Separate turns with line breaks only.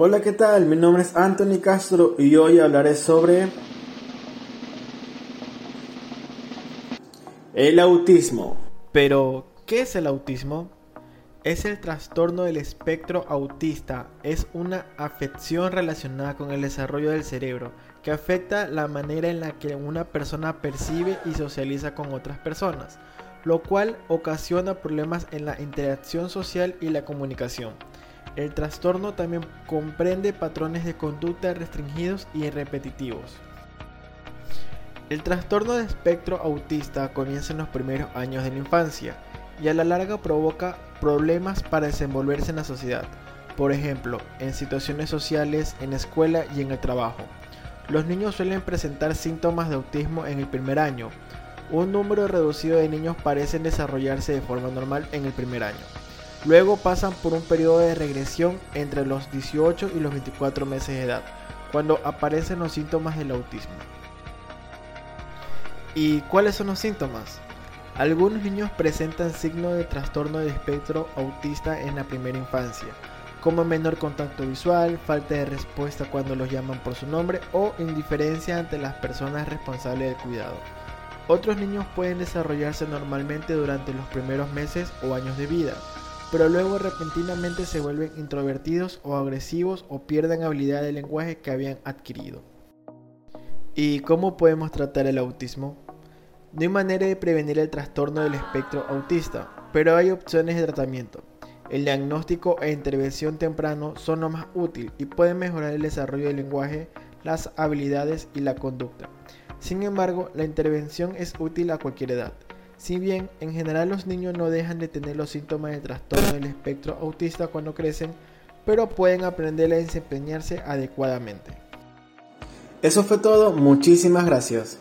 Hola, ¿qué tal? Mi nombre es Anthony Castro y hoy hablaré sobre el autismo.
Pero, ¿qué es el autismo? Es el trastorno del espectro autista. Es una afección relacionada con el desarrollo del cerebro que afecta la manera en la que una persona percibe y socializa con otras personas, lo cual ocasiona problemas en la interacción social y la comunicación. El trastorno también comprende patrones de conducta restringidos y repetitivos. El trastorno de espectro autista comienza en los primeros años de la infancia y a la larga provoca problemas para desenvolverse en la sociedad, por ejemplo, en situaciones sociales, en escuela y en el trabajo. Los niños suelen presentar síntomas de autismo en el primer año. Un número reducido de niños parecen desarrollarse de forma normal en el primer año. Luego pasan por un periodo de regresión entre los 18 y los 24 meses de edad, cuando aparecen los síntomas del autismo. ¿Y cuáles son los síntomas? Algunos niños presentan signos de trastorno de espectro autista en la primera infancia, como menor contacto visual, falta de respuesta cuando los llaman por su nombre o indiferencia ante las personas responsables del cuidado. Otros niños pueden desarrollarse normalmente durante los primeros meses o años de vida, pero luego repentinamente se vuelven introvertidos o agresivos o pierden habilidad de lenguaje que habían adquirido. ¿Y cómo podemos tratar el autismo? No hay manera de prevenir el trastorno del espectro autista, pero hay opciones de tratamiento. El diagnóstico e intervención temprano son lo más útil y pueden mejorar el desarrollo del lenguaje, las habilidades y la conducta. Sin embargo, la intervención es útil a cualquier edad. Si bien en general los niños no dejan de tener los síntomas de trastorno del espectro autista cuando crecen, pero pueden aprender a desempeñarse adecuadamente.
Eso fue todo, muchísimas gracias.